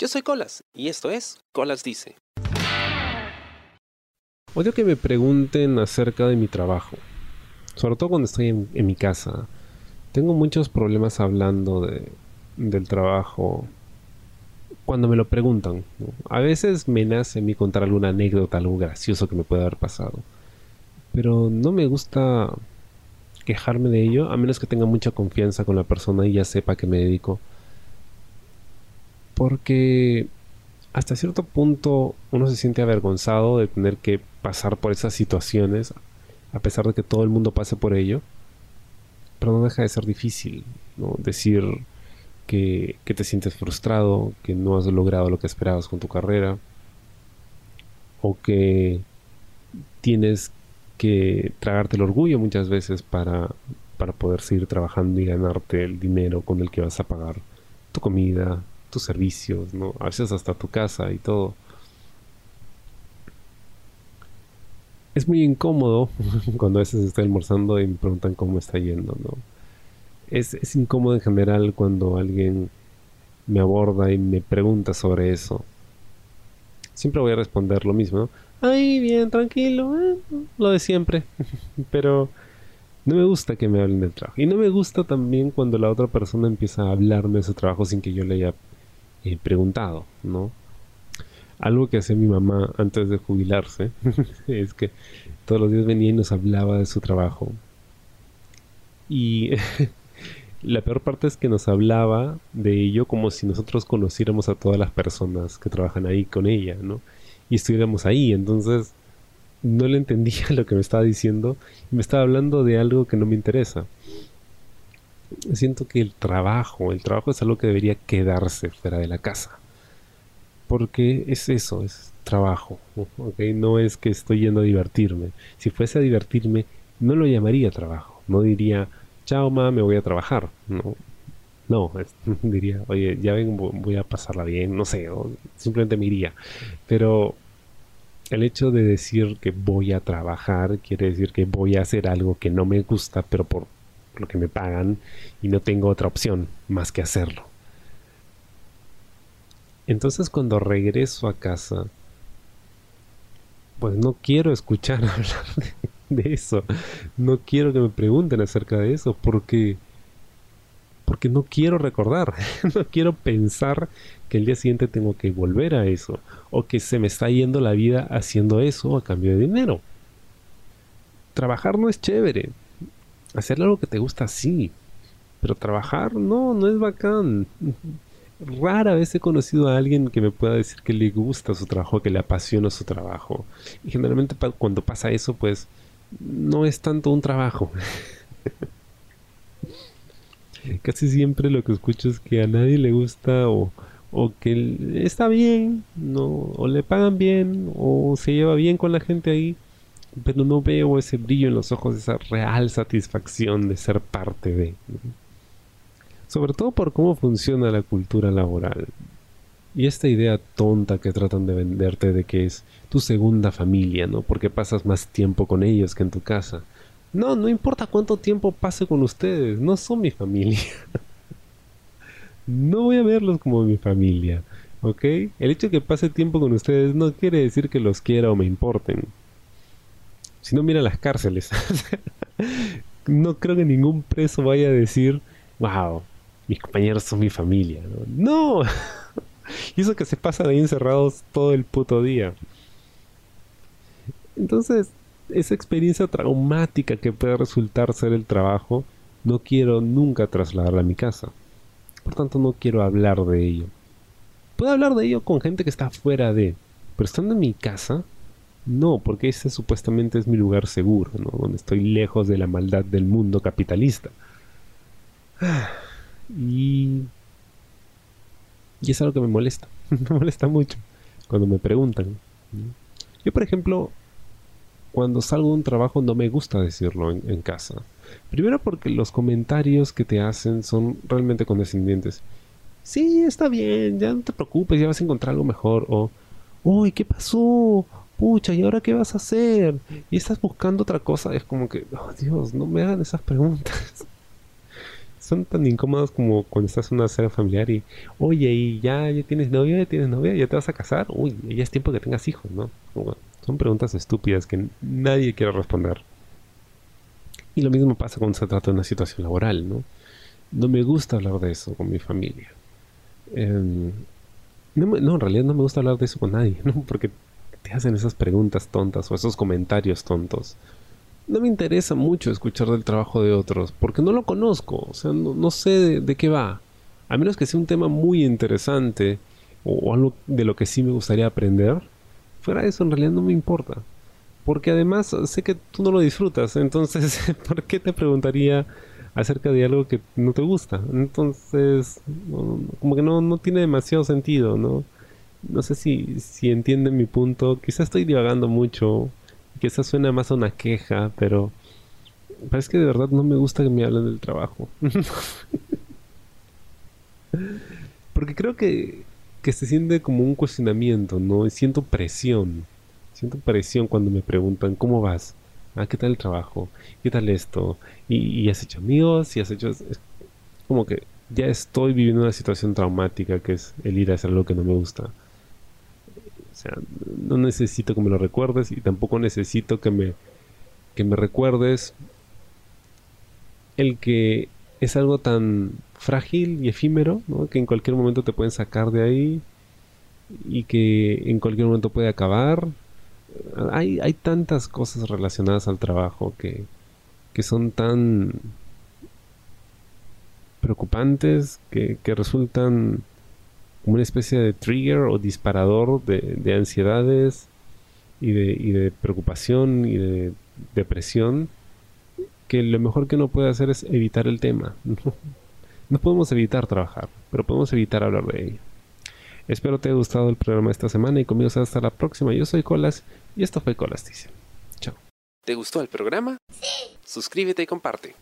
Yo soy Colas y esto es Colas Dice. Odio que me pregunten acerca de mi trabajo, sobre todo cuando estoy en, mi casa. Tengo muchos problemas hablando de, del trabajo cuando me lo preguntan. A veces me nace a mí contar alguna anécdota, algo gracioso que me pueda haber pasado. Pero no me gusta quejarme de ello, a menos que tenga mucha confianza con la persona y ya sepa que me dedico. Porque hasta cierto punto uno se siente avergonzado de tener que pasar por esas situaciones, a pesar de que todo el mundo pase por ello. Pero no deja de ser difícil, ¿no? Decir que, que te sientes frustrado, que no has logrado lo que esperabas con tu carrera, o que tienes que tragarte el orgullo muchas veces para, para poder seguir trabajando y ganarte el dinero con el que vas a pagar tu comida, tus servicios, ¿no? A veces hasta tu casa y todo. Es muy incómodo cuando a veces estoy almorzando y me preguntan cómo está yendo, ¿no? Es, es incómodo en general cuando alguien me aborda y me pregunta sobre eso. Siempre voy a responder lo mismo, ¿no? Ay, bien, tranquilo, eh, lo de siempre. Pero no me gusta que me hablen del trabajo. Y no me gusta también cuando la otra persona empieza a hablarme de su trabajo sin que yo le haya eh, preguntado, ¿no? Algo que hacía mi mamá antes de jubilarse es que todos los días venía y nos hablaba de su trabajo. Y la peor parte es que nos hablaba de ello como si nosotros conociéramos a todas las personas que trabajan ahí con ella, ¿no? y estuviéramos ahí. Entonces no le entendía lo que me estaba diciendo y me estaba hablando de algo que no me interesa. Siento que el trabajo, el trabajo es algo que debería quedarse fuera de la casa. Porque es eso, es trabajo. ¿okay? No es que estoy yendo a divertirme. Si fuese a divertirme, no lo llamaría trabajo. No diría, chao, ma, me voy a trabajar. No, no, diría, oye, ya ven, voy a pasarla bien, no sé, simplemente me iría. Pero el hecho de decir que voy a trabajar quiere decir que voy a hacer algo que no me gusta, pero por lo que me pagan y no tengo otra opción más que hacerlo. Entonces cuando regreso a casa, pues no quiero escuchar hablar de, eso. No quiero que me pregunten acerca de eso porque porque no quiero recordar, no quiero pensar que el día siguiente tengo que volver a eso, o que se me está yendo la vida haciendo eso a cambio de dinero. Trabajar no es chévere, hacer algo que te gusta sí, pero trabajar no, no es bacán. Rara vez he conocido a alguien que me pueda decir que le gusta su trabajo, que le apasiona su trabajo. Y generalmente cuando pasa eso, pues no es tanto un trabajo. casi siempre lo que escucho es que a nadie le gusta o, que está bien, no, o le pagan bien, o se lleva bien con la gente ahí, pero no veo ese brillo en los ojos, esa real satisfacción de ser parte de. Sobre todo por cómo funciona la cultura laboral. Y esta idea tonta que tratan de venderte de que es tu segunda familia, ¿no? Porque pasas más tiempo con ellos que en tu casa. No, no importa cuánto tiempo pase con ustedes, no son mi familia. no voy a verlos como mi familia, ¿ok? El hecho de que pase tiempo con ustedes no quiere decir que los quiera o me importen. Si no, mira las cárceles. no creo que ningún preso vaya a decir, wow, mis compañeros son mi familia. No. y eso que se pasan ahí encerrados todo el puto día. Entonces, esa experiencia traumática que puede resultar ser el trabajo, no quiero nunca trasladarla a mi casa. Por tanto, no quiero hablar de ello. Puedo hablar de ello con gente que está fuera de, pero estando en mi casa, no, porque ese supuestamente es mi lugar seguro, ¿no? donde estoy lejos de la maldad del mundo capitalista. Y, y es algo que me molesta, me molesta mucho cuando me preguntan. Yo, por ejemplo, cuando salgo de un trabajo no me gusta decirlo en, casa. Primero porque los comentarios que te hacen son realmente condescendientes. Sí, está bien, ya no te preocupes, ya vas a encontrar algo mejor. O, uy, ¿qué pasó? Pucha, ¿y ahora qué vas a hacer? Y estás buscando otra cosa. Es como que, oh Dios, no me hagan esas preguntas. son tan incómodas como cuando estás en una cena familiar y, oye, ¿y ya, ya tienes novia? ¿Ya tienes novia? ¿Ya te vas a casar? Uy, ya es tiempo que tengas hijos, ¿no? son preguntas estúpidas que nadie quiere responder. Y lo mismo pasa cuando se trata de una situación laboral, ¿no? No me gusta hablar de eso con mi familia. Em, no, en realidad no me gusta hablar de eso con nadie, ¿no? Porque te hacen esas preguntas tontas o esos comentarios tontos. No me interesa mucho escuchar del trabajo de otros, porque no lo conozco, o sea, no, sé de, qué va. A menos que sea un tema muy interesante o, algo de lo que sí me gustaría aprender, fuera de eso en realidad no me importa. Porque además sé que tú no lo disfrutas, entonces, ¿por qué te preguntaría acerca de algo que no te gusta? Entonces, como que no, no tiene demasiado sentido, ¿no? No sé si, si entienden mi punto. Quizás estoy divagando mucho. Quizás suena más a una queja, pero parece que de verdad no me gusta que me hablen del trabajo. Porque creo que, que se siente como un cuestionamiento, ¿no? Y siento presión. Siento presión cuando me preguntan, ¿cómo vas? Ah, ¿qué tal el trabajo? ¿Qué tal esto? ¿Y, has hecho amigos? ¿Y has hecho...? Como que ya estoy viviendo una situación traumática que es el ir a hacer algo que no me gusta. O sea, no necesito que me lo recuerdes y tampoco necesito que me, que me recuerdes el que es algo tan frágil y efímero, ¿no? que en cualquier momento te pueden sacar de ahí y que en cualquier momento puede acabar. Hay, hay tantas cosas relacionadas al trabajo que, que son tan preocupantes, que, que resultan como una especie de trigger o disparador de, ansiedades y de, y de, preocupación y de depresión que lo mejor que uno puede hacer es evitar el tema. No podemos evitar trabajar, pero podemos evitar hablar de ello. Espero te haya gustado el programa esta semana y conmigo hasta la próxima. Yo soy Colas y esto fue Colas Dice. Chao. ¿Te gustó el programa? Sí. Suscríbete y comparte.